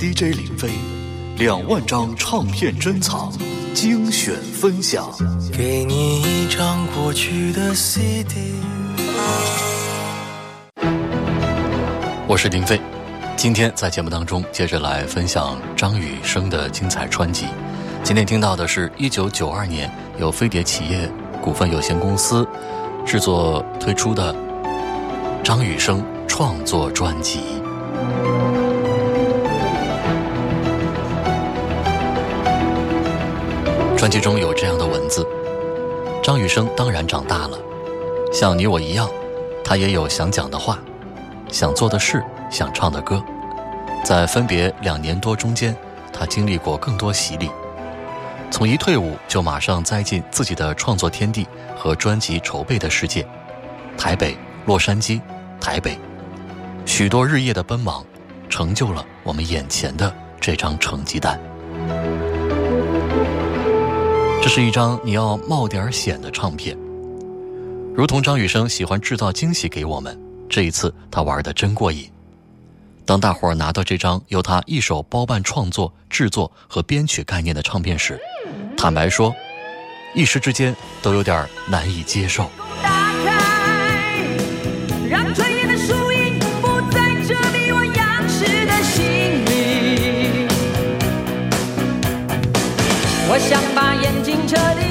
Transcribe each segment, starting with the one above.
DJ 林飞，两万张唱片珍藏，精选分享。给你一张过去的 CD。我是林飞，今天在节目当中接着来分享张雨生的精彩专辑。今天听到的是一九九二年由飞碟企业股份有限公司制作推出的张雨生创作专辑。专辑中有这样的文字：张雨生当然长大了，像你我一样，他也有想讲的话，想做的事，想唱的歌。在分别两年多中间，他经历过更多洗礼。从一退伍就马上栽进自己的创作天地和专辑筹备的世界，台北、洛杉矶、台北，许多日夜的奔忙，成就了我们眼前的这张成绩单。这是一张你要冒点险的唱片，如同张雨生喜欢制造惊喜给我们，这一次他玩的真过瘾。当大伙儿拿到这张由他一手包办创作、制作和编曲概念的唱片时，坦白说，一时之间都有点难以接受。我想把眼睛彻底擦 Charlie.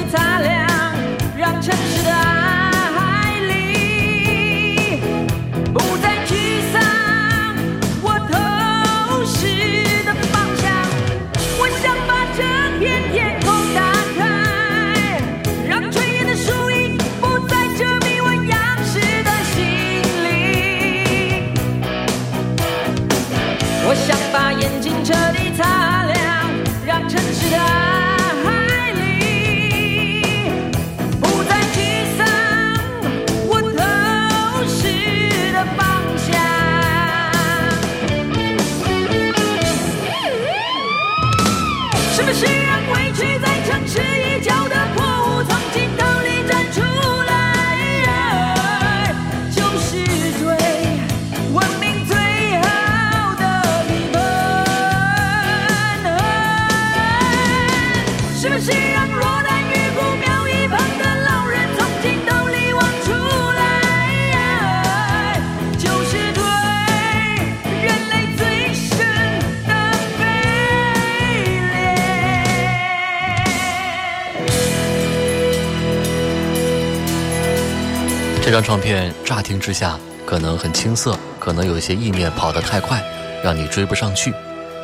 唱片乍听之下可能很青涩，可能有些意念跑得太快，让你追不上去；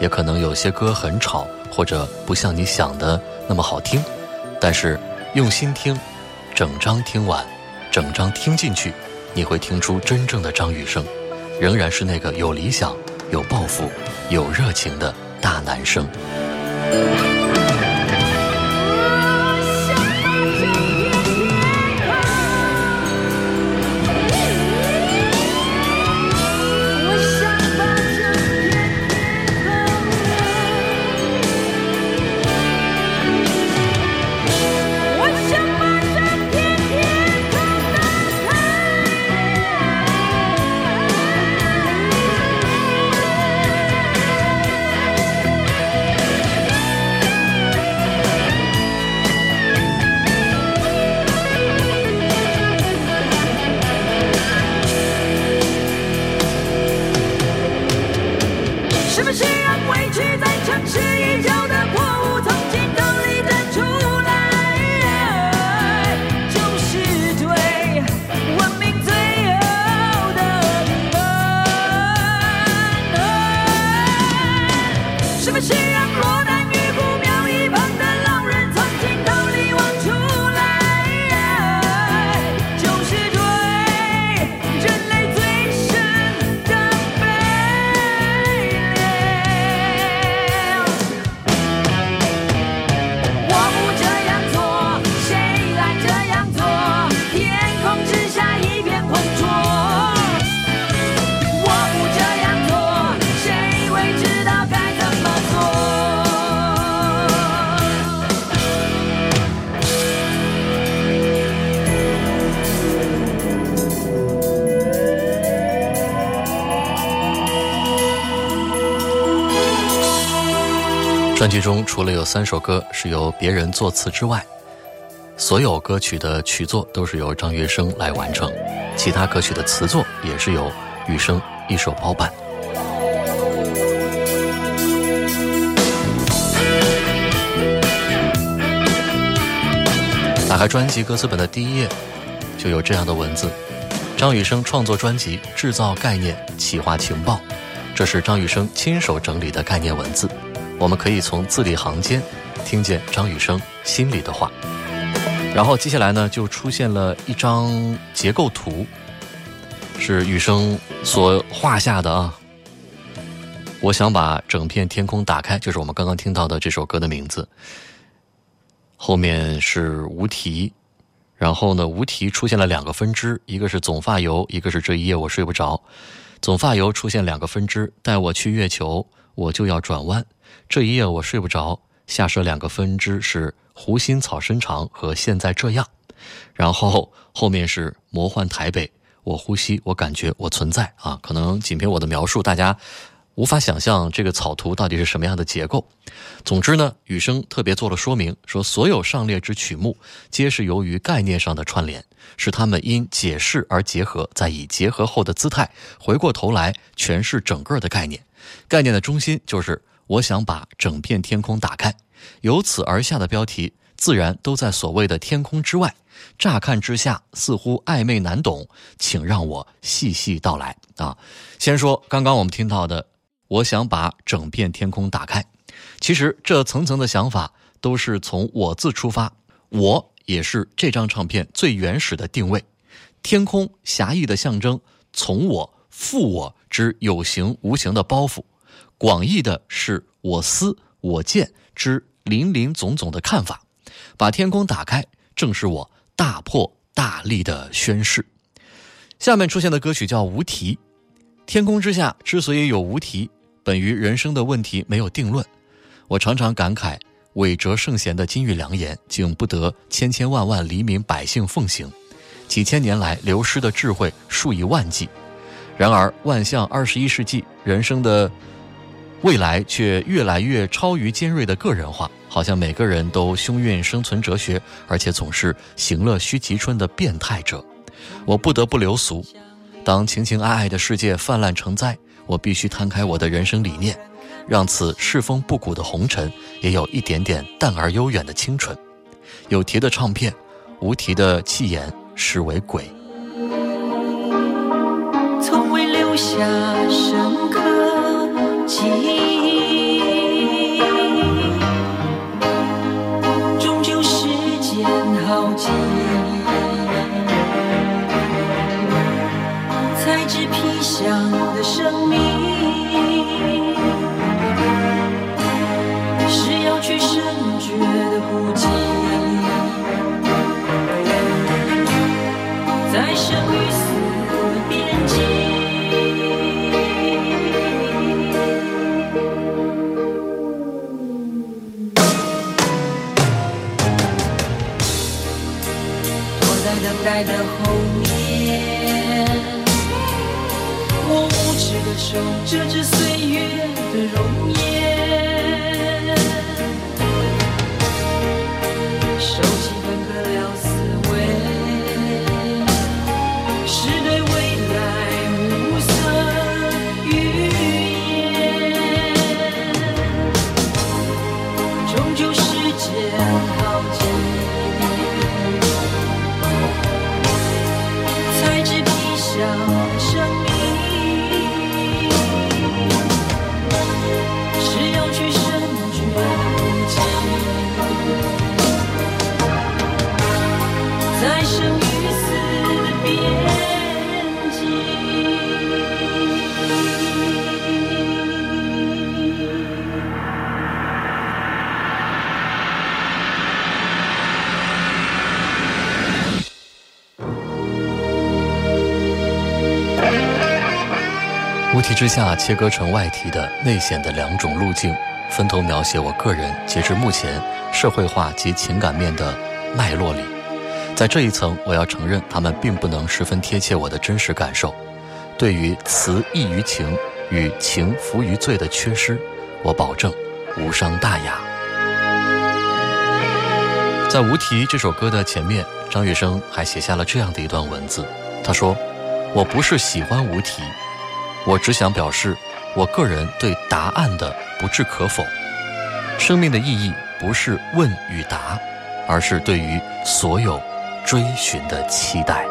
也可能有些歌很吵，或者不像你想的那么好听。但是用心听，整张听完，整张听进去，你会听出真正的张雨生，仍然是那个有理想、有抱负、有热情的大男生。辑中除了有三首歌是由别人作词之外，所有歌曲的曲作都是由张月生来完成，其他歌曲的词作也是由雨生一手包办。打开专辑歌词本的第一页，就有这样的文字：张雨生创作专辑，制造概念，企划情报。这是张雨生亲手整理的概念文字，我们可以从字里行间听见张雨生心里的话。然后接下来呢，就出现了一张结构图，是雨生所画下的啊。我想把整片天空打开，就是我们刚刚听到的这首歌的名字。后面是无题，然后呢，无题出现了两个分支，一个是总发油，一个是这一夜我睡不着。总发油出现两个分支，带我去月球，我就要转弯。这一夜我睡不着，下设两个分支是湖心草伸长和现在这样。然后后面是魔幻台北，我呼吸，我感觉我存在啊。可能仅凭我的描述，大家。无法想象这个草图到底是什么样的结构。总之呢，雨生特别做了说明，说所有上列之曲目皆是由于概念上的串联，是他们因解释而结合，再以结合后的姿态回过头来诠释整个的概念。概念的中心就是我想把整片天空打开，由此而下的标题自然都在所谓的天空之外。乍看之下似乎暧昧难懂，请让我细细道来啊。先说刚刚我们听到的。我想把整片天空打开，其实这层层的想法都是从我字出发，我也是这张唱片最原始的定位。天空狭义的象征，从我负我之有形无形的包袱；广义的是我思我见之林林总总的看法。把天空打开，正是我大破大立的宣誓。下面出现的歌曲叫《无题》，天空之下之所以有无题。本于人生的问题没有定论，我常常感慨，伟哲圣贤的金玉良言，竟不得千千万万黎民百姓奉行。几千年来流失的智慧数以万计，然而万象二十一世纪人生的未来却越来越超于尖锐的个人化，好像每个人都胸蕴生存哲学，而且总是行乐须及春的变态者。我不得不留俗，当情情爱爱的世界泛滥成灾。我必须摊开我的人生理念，让此世风不古的红尘也有一点点淡而悠远的清纯。有题的唱片，无题的气焰，实为鬼。未守着这岁月的容颜，下切割成外题的内显的两种路径，分头描写我个人截至目前社会化及情感面的脉络里。在这一层，我要承认，他们并不能十分贴切我的真实感受。对于词溢于情与情浮于醉的缺失，我保证，无伤大雅。在《无题》这首歌的前面，张雨生还写下了这样的一段文字。他说：“我不是喜欢无题，我只想表示我个人对答案的不置可否。生命的意义不是问与答，而是对于所有追寻的期待。”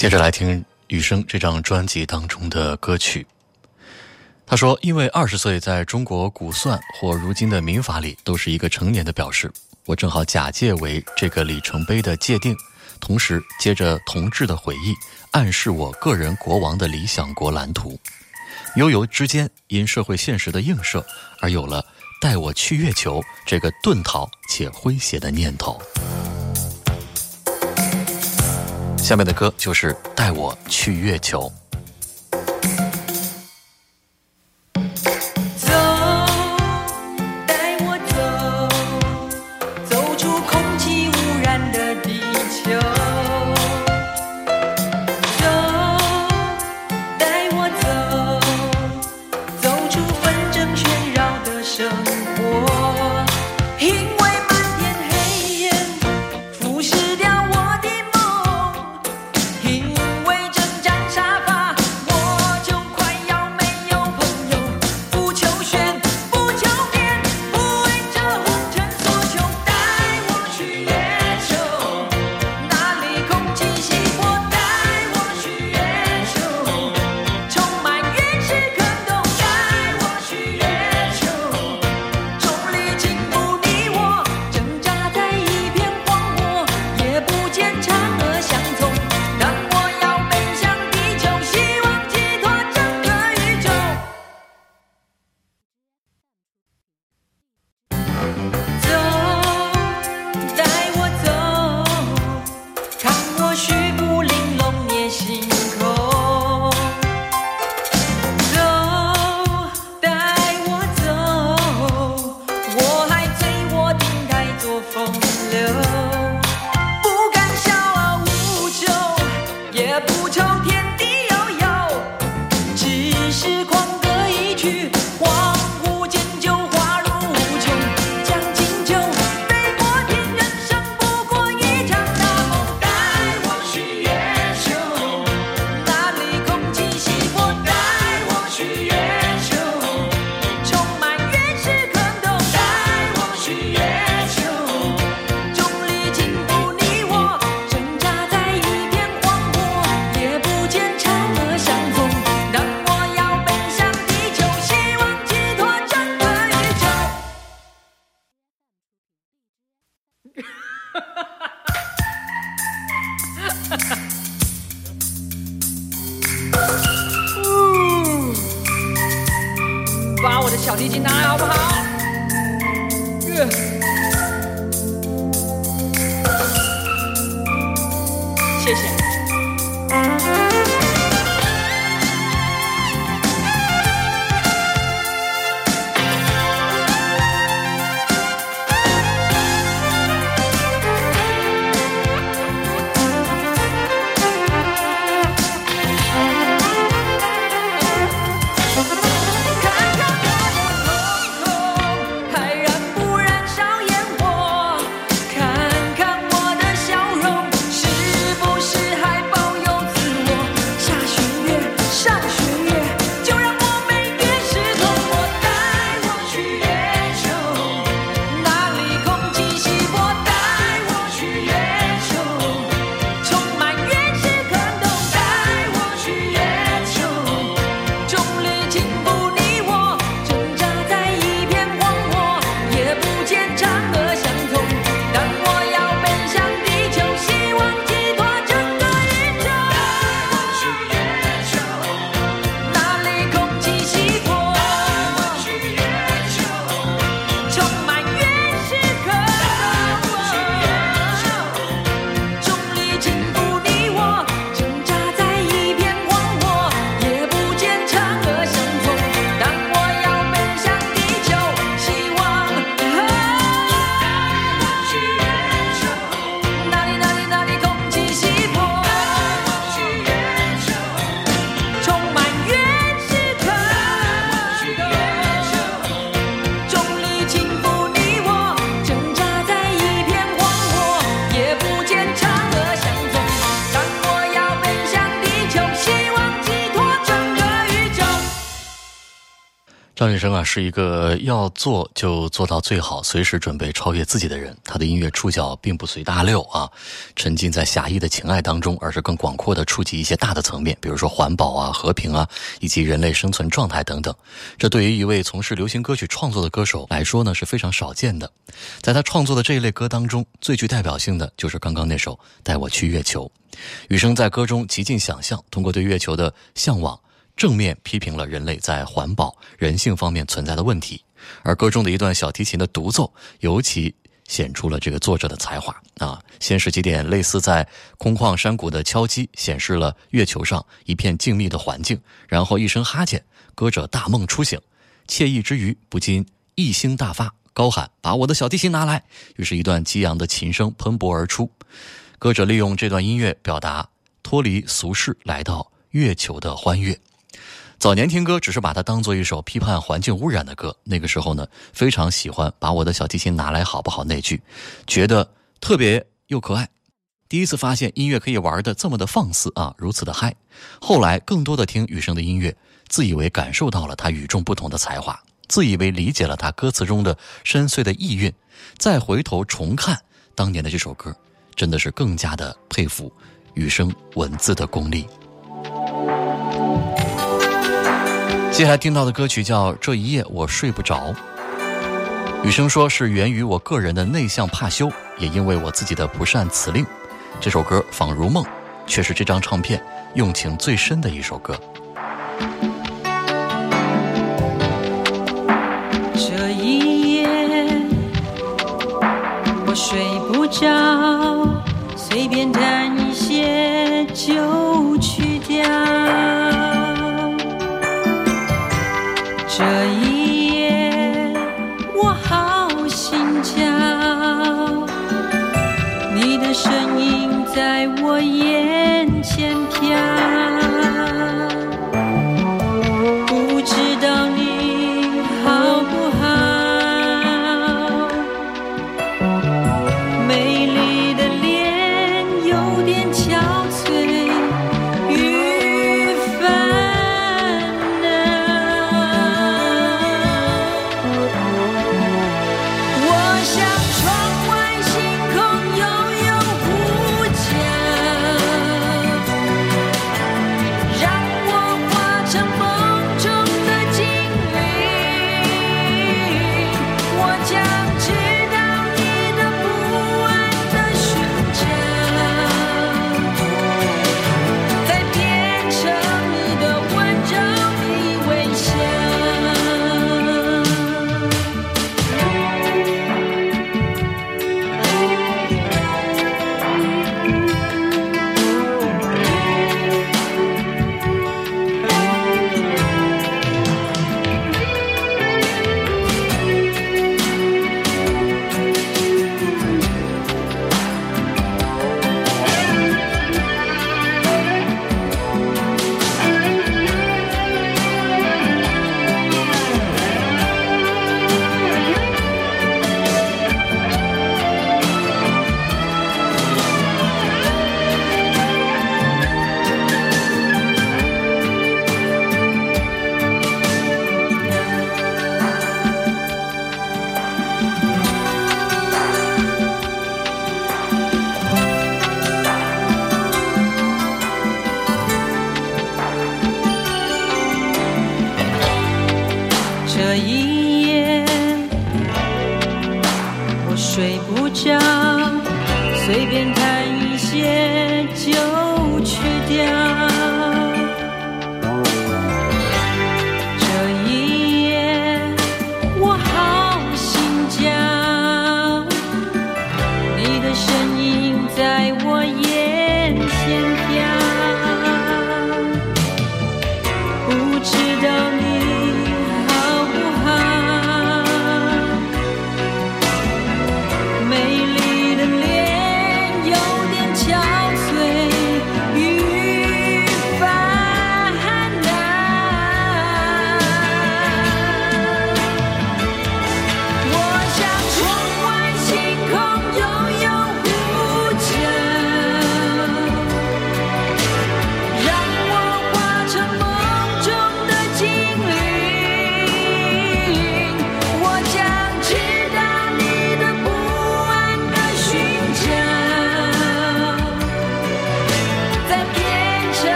接着来听雨生这张专辑当中的歌曲。他说：“因为二十岁在中国古算或如今的民法里都是一个成年的表示，我正好假借为这个里程碑的界定，同时接着同志的回忆，暗示我个人国王的理想国蓝图。悠游之间，因社会现实的映射，而有了带我去月球这个遁逃且诙谐的念头。”下面的歌就是《带我去月球》。生啊，是一个要做就做到最好，随时准备超越自己的人。他的音乐触角并不随大流啊，沉浸在狭义的情爱当中，而是更广阔的触及一些大的层面，比如说环保啊、和平啊，以及人类生存状态等等。这对于一位从事流行歌曲创作的歌手来说呢，是非常少见的。在他创作的这一类歌当中，最具代表性的就是刚刚那首《带我去月球》。雨生在歌中极尽想象，通过对月球的向往。正面批评了人类在环保、人性方面存在的问题，而歌中的一段小提琴的独奏，尤其显出了这个作者的才华啊！先是几点类似在空旷山谷的敲击，显示了月球上一片静谧的环境，然后一声哈欠，歌者大梦初醒，惬意之余不禁一兴大发，高喊：“把我的小提琴拿来！”于是，一段激昂的琴声喷薄而出。歌者利用这段音乐表达脱离俗世，来到月球的欢悦。早年听歌只是把它当做一首批判环境污染的歌，那个时候呢，非常喜欢把我的小提琴拿来好不好那句，觉得特别又可爱。第一次发现音乐可以玩的这么的放肆啊，如此的嗨。后来更多的听雨生的音乐，自以为感受到了他与众不同的才华，自以为理解了他歌词中的深邃的意蕴，再回头重看当年的这首歌，真的是更加的佩服雨生文字的功力。接下来听到的歌曲叫《这一夜我睡不着》。雨生说是源于我个人的内向怕羞，也因为我自己的不善辞令。这首歌仿如梦，却是这张唱片用情最深的一首歌。这一夜我睡不着，随便弹一些就这一夜我好心焦，你的身影在我眼前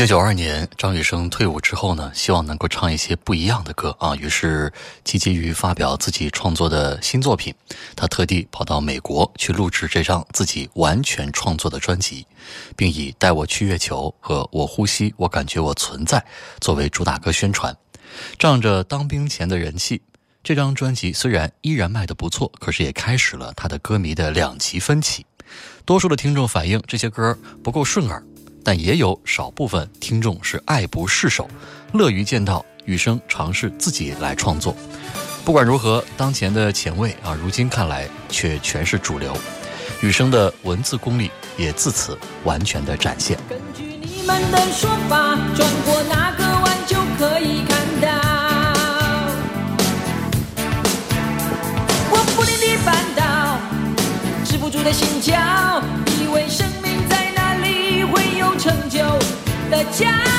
九九二年，张雨生退伍之后呢，希望能够唱一些不一样的歌啊，于是积极于发表自己创作的新作品。他特地跑到美国去录制这张自己完全创作的专辑，并以《带我去月球》和《我呼吸，我感觉我存在》作为主打歌宣传。仗着当兵前的人气，这张专辑虽然依然卖得不错，可是也开始了他的歌迷的两极分歧。多数的听众反映这些歌不够顺耳。但也有少部分听众是爱不释手，乐于见到雨生尝试自己来创作。不管如何，当前的前卫啊，如今看来却全是主流。雨生的文字功力也自此完全的展现。根据你们的说法，转过那个弯就可以看到。我不停地绊倒，止不住的心跳，成就的家。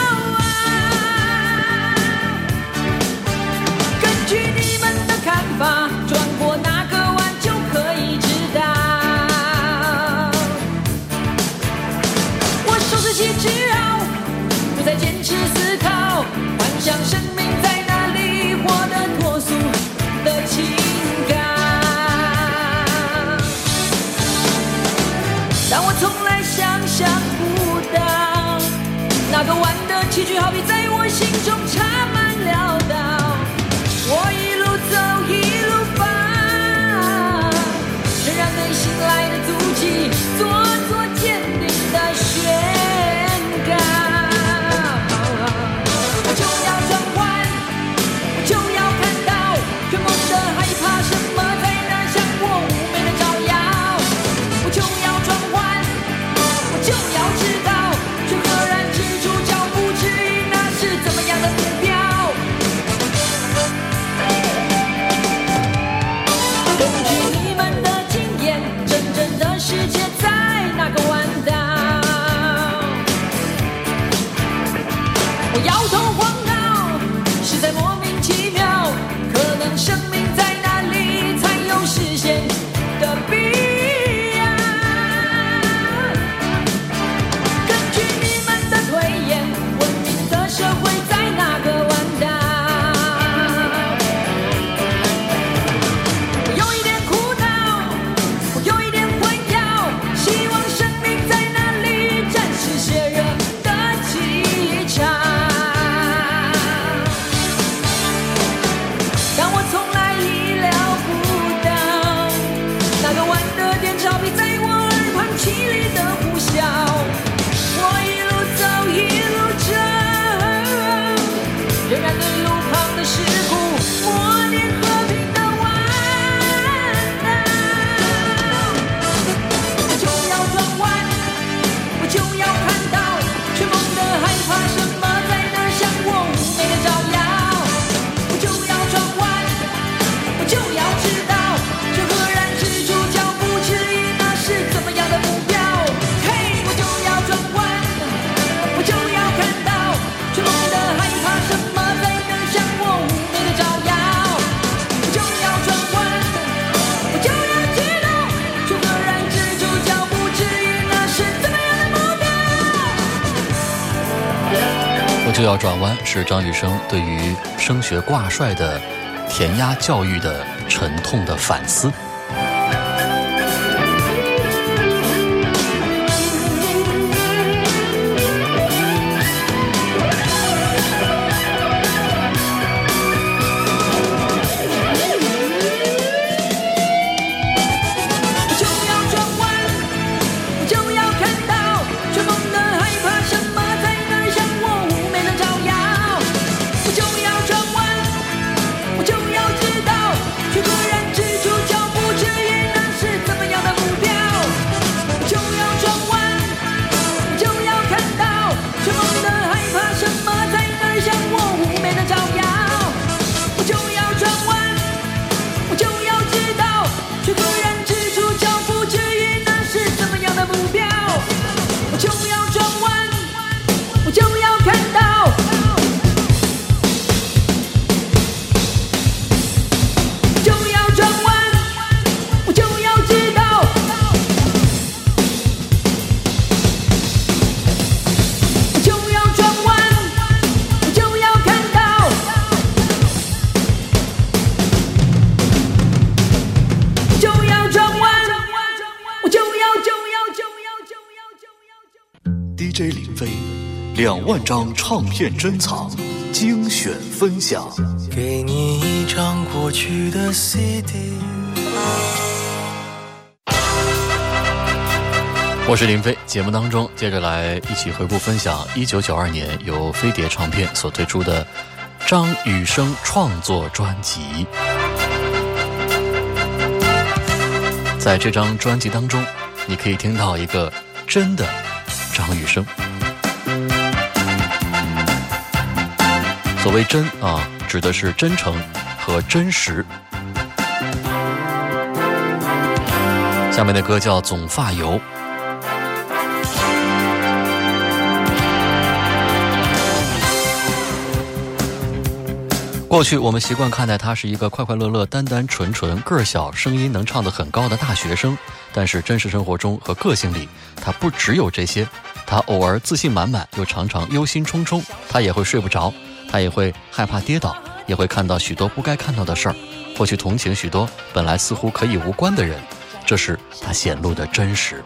崎岖，好比在我心中唱要转弯，是张雨生对于升学挂帅的填鸭教育的沉痛的反思。万张唱片珍藏，精选分享。给你一张过去的 CD。我是林飞，节目当中接着来一起回顾分享一九九二年由飞碟唱片所推出的张雨生创作专辑。在这张专辑当中，你可以听到一个真的张雨生。所谓真啊，指的是真诚和真实。下面的歌叫《总发油》。过去我们习惯看待他是一个快快乐乐、单单纯纯、个小、声音能唱得很高的大学生，但是真实生活中和个性里，他不只有这些。他偶尔自信满满，又常常忧心忡忡，他也会睡不着。他也会害怕跌倒，也会看到许多不该看到的事儿，或去同情许多本来似乎可以无关的人，这是他显露的真实。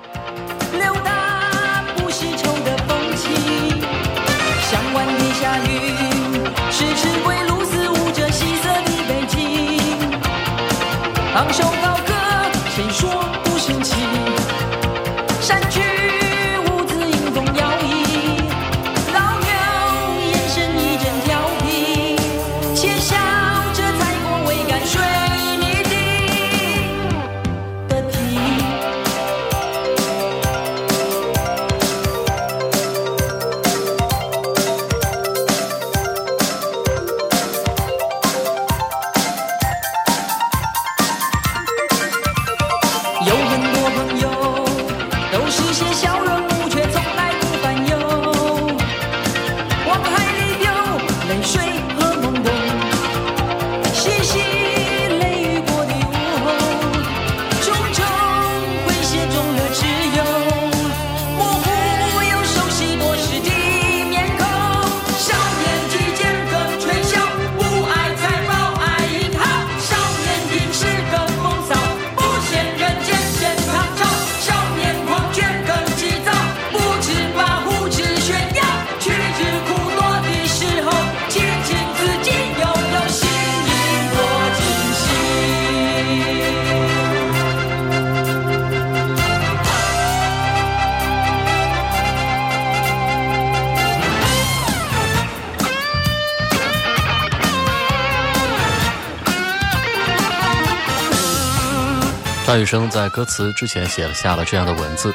张雨生在歌词之前写了下了这样的文字：“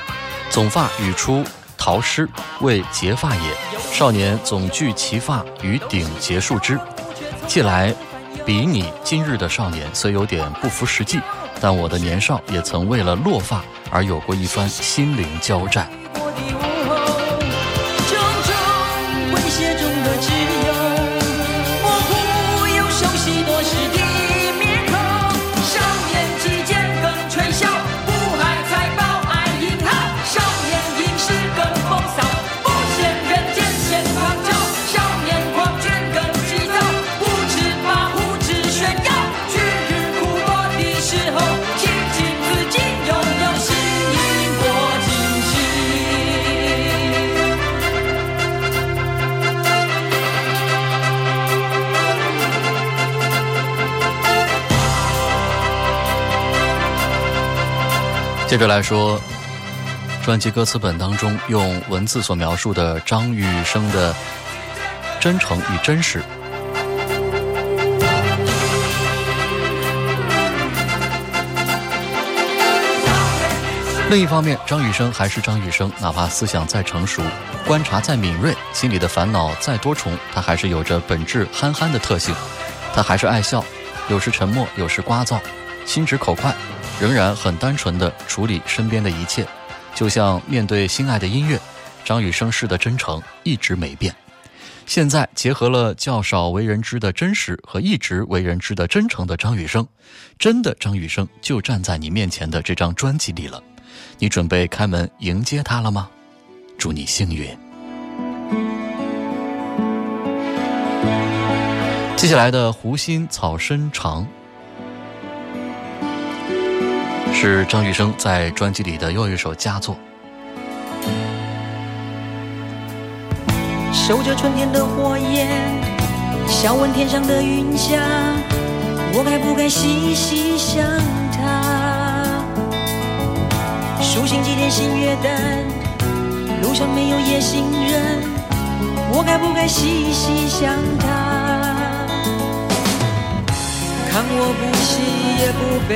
总发语出陶诗，为结发也。少年总聚其发于顶结束之。既来比拟今日的少年，虽有点不符实际，但我的年少也曾为了落发而有过一番心灵交战。”接着来说，专辑歌词本当中用文字所描述的张雨生的真诚与真实。另一方面，张雨生还是张雨生，哪怕思想再成熟，观察再敏锐，心里的烦恼再多重，他还是有着本质憨憨的特性。他还是爱笑，有时沉默，有时聒噪，心直口快，仍然很单纯地处理身边的一切，就像面对心爱的音乐，张雨生式的真诚一直没变。现在结合了较少为人知的真实和一直为人知的真诚的张雨生，真的张雨生就站在你面前的这张专辑里了。你准备开门迎接他了吗？祝你幸运。接下来的《湖心草深长》是张雨生在专辑里的又一首佳作。守着春天的火焰，笑问天上的云霞，我该不该细细想他？数星几点星月淡，路上没有夜行人，我该不该细细想他？看我不喜也不悲，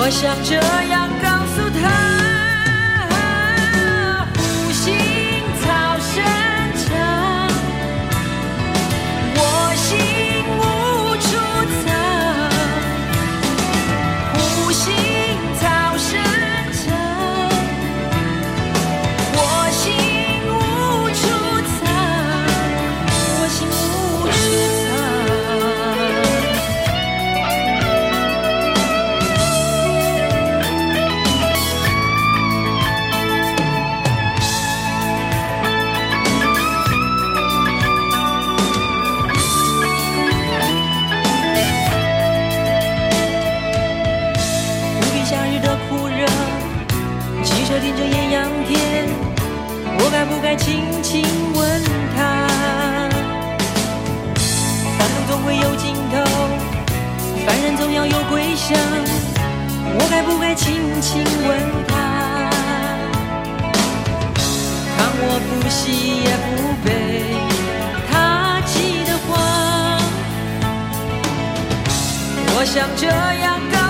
我想这样趁着艳阳天，我该不该轻轻问她？烦恼总会有尽头，凡人总要有归乡。我该不该轻轻问她？看我不喜也不悲，他气得慌。我想这样告。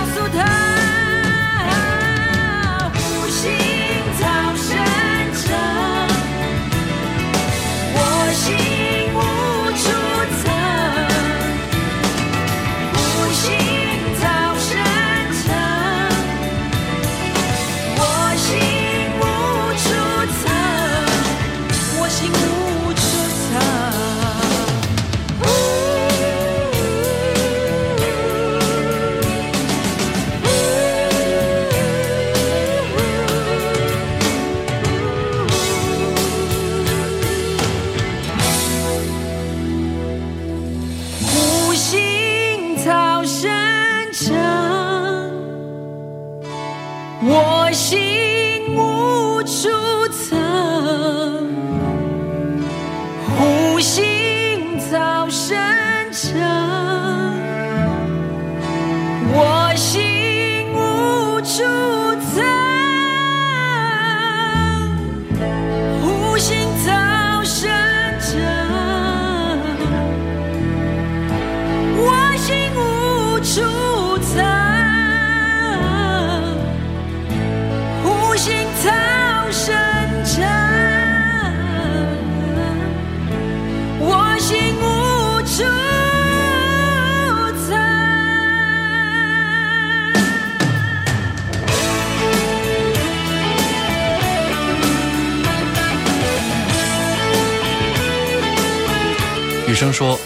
生说：“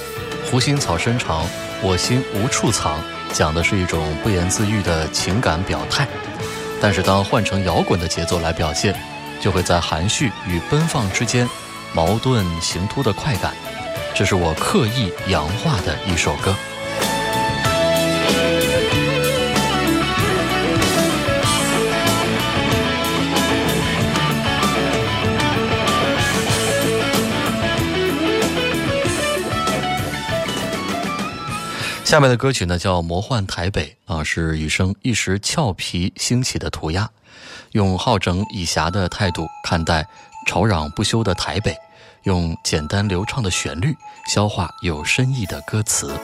湖心草深长，我心无处藏。”讲的是一种不言自喻的情感表态，但是当换成摇滚的节奏来表现，就会在含蓄与奔放之间矛盾形突的快感。这是我刻意洋化的一首歌。下面的歌曲呢叫《魔幻台北》啊，是雨生一时俏皮兴起的涂鸦，用好整以暇的态度看待吵嚷不休的台北，用简单流畅的旋律消化有深意的歌词。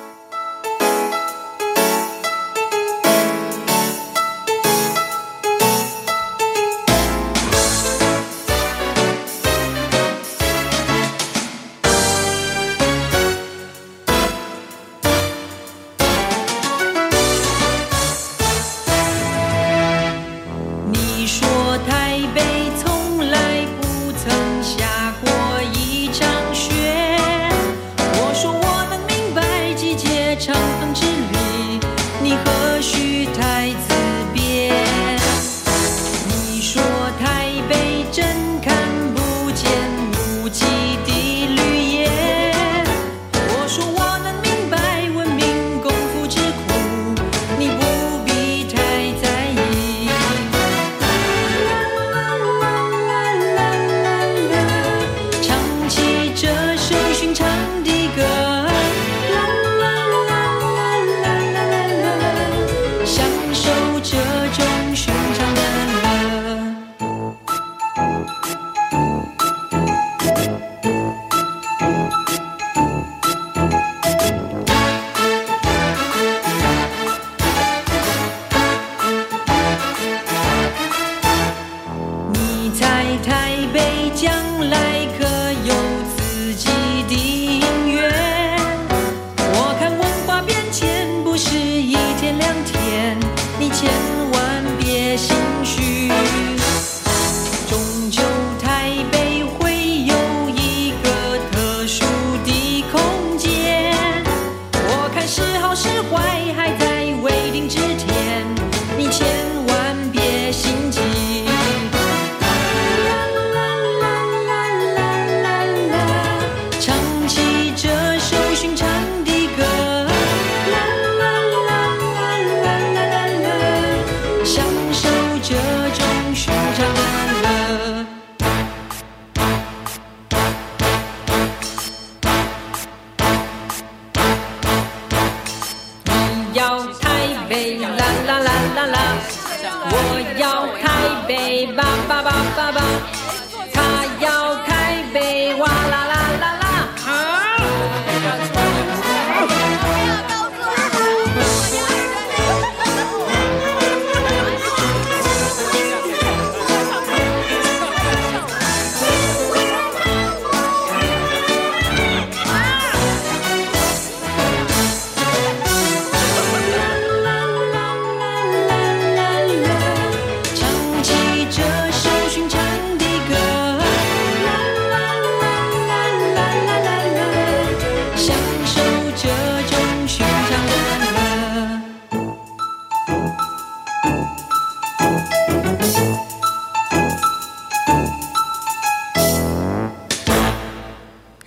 我要台北吧吧吧吧吧，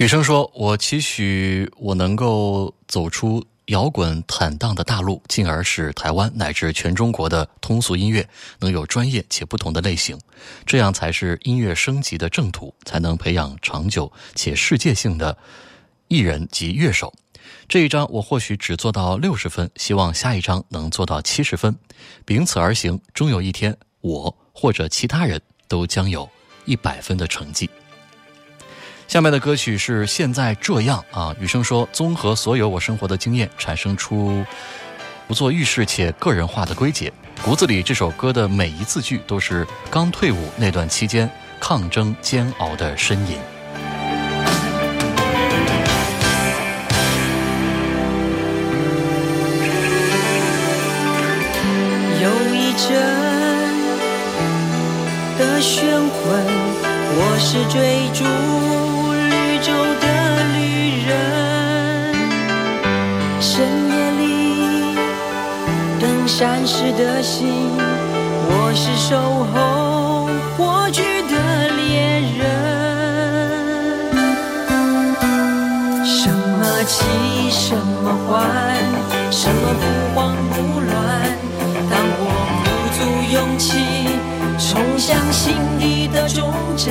雨生说：“我期许我能够走出摇滚坦荡的大陆，进而使台湾乃至全中国的通俗音乐能有专业且不同的类型，这样才是音乐升级的正途，才能培养长久且世界性的艺人及乐手。这一章我或许只做到六十分，希望下一章能做到七十分。秉此而行，终有一天，我或者其他人都将有一百分的成绩。”下面的歌曲是现在这样啊，雨生说，综合所有我生活的经验，产生出不做预示且个人化的归结。骨子里这首歌的每一字句都是刚退伍那段期间抗争煎熬的呻吟。有一阵的眩昏，我是追逐绿洲的旅人。深夜里等闪失的星，我是守候火炬的猎人。什么起，什么还，什么不慌不乱。当我鼓足勇气冲向心底的终站，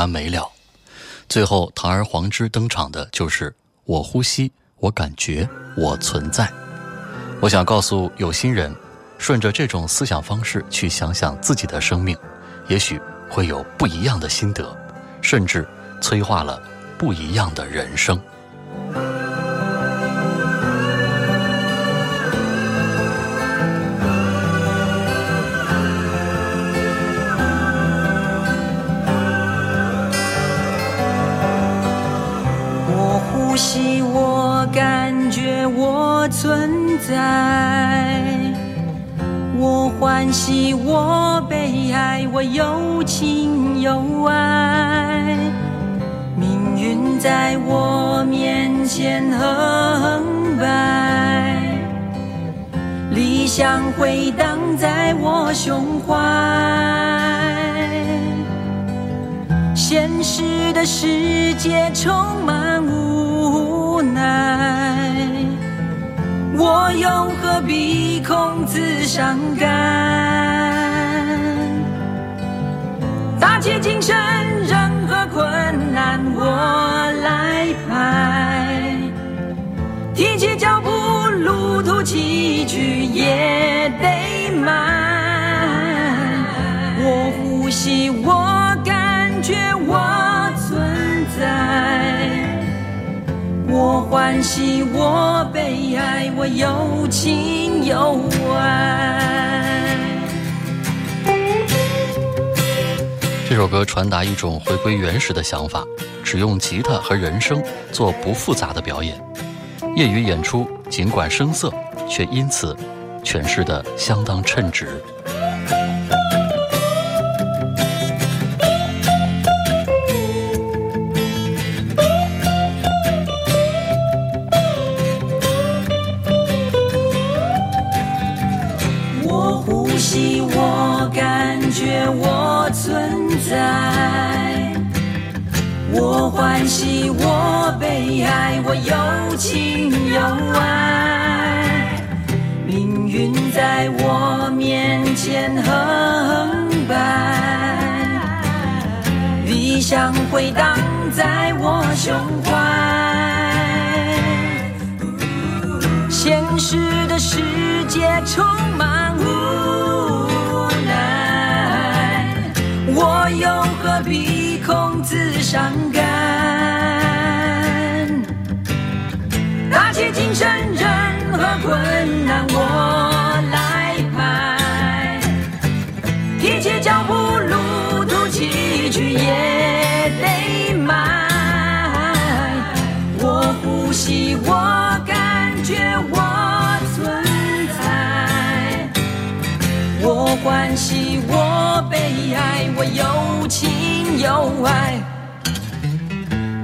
完没了。”最后，堂而皇之登场的就是“我呼吸，我感觉，我存在”。我想告诉有心人，顺着这种思想方式去想想自己的生命，也许会有不一样的心得，甚至催化了不一样的人生。存在。我欢喜，我悲哀，我有情有爱。命运在我面前横摆，理想回荡在我胸怀。现实的世界充满无奈，我又何必空自伤感？打起精神，任何困难我来排，提起脚步，路途崎岖也得迈。我呼吸，我欢喜，我悲哀，我有情有爱。这首歌传达一种回归原始的想法，只用吉他和人声做不复杂的表演。业余演出尽管生涩，却因此诠释的相当称职。外。命运在我面前横摆，理想回荡在我胸怀。现实的世界充满无奈，我又何必空自伤感？打起精神，任何困难我来排，一切脚步路途崎岖也得迈。我呼吸，我感觉，我存在。我欢喜，我悲哀，我有情有爱。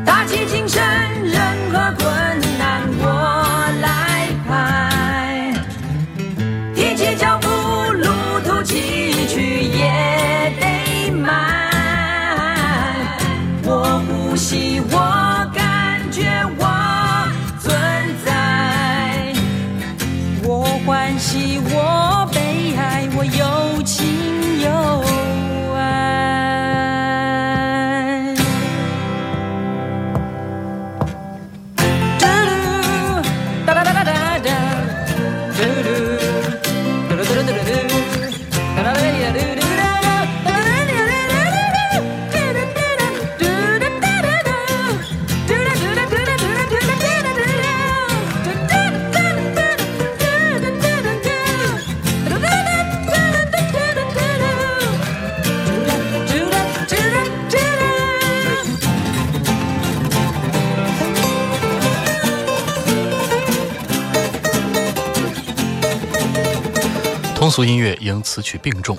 打起精神，通俗音乐应词曲并重，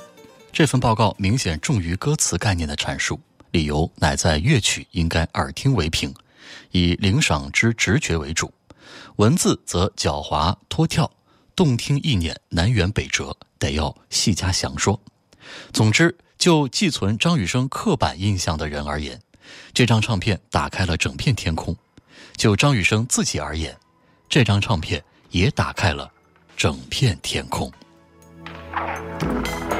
这份报告明显重于歌词概念的阐述，理由乃在乐曲应该耳听为凭，以领赏之直觉为主；文字则狡猾脱跳，动听意念南辕北辙，得要细加详说。总之，就寄存张雨生刻板印象的人而言，这张唱片打开了整片天空；就张雨生自己而言，这张唱片也打开了整片天空。Thank you.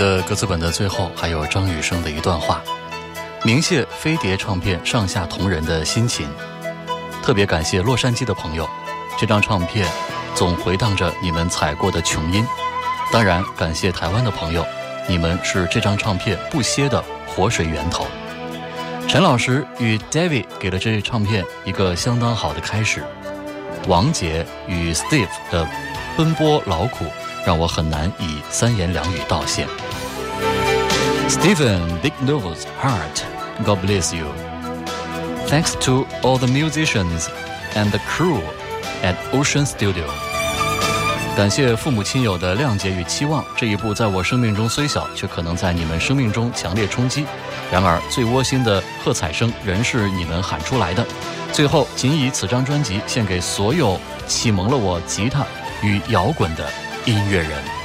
的歌词本的最后还有张雨生的一段话，鸣谢飞碟唱片上下同仁的辛勤，特别感谢洛杉矶的朋友，这张唱片总回荡着你们踩过的琼音，当然感谢台湾的朋友，你们是这张唱片不歇的活水源头。陈老师与 David 给了这唱片一个相当好的开始，王杰与 Steve 的奔波劳苦，让我很难以三言两语道谢。Stephen Big Nose Heart, God bless you. Thanks to all the musicians and the crew at Ocean Studio. 感谢父母亲友的谅解与期望。这一步在我生命中虽小，却可能在你们生命中强烈冲击。然而，最窝心的喝彩声仍是你们喊出来的。最后，仅以此张专辑献给所有启蒙了我吉他与摇滚的音乐人。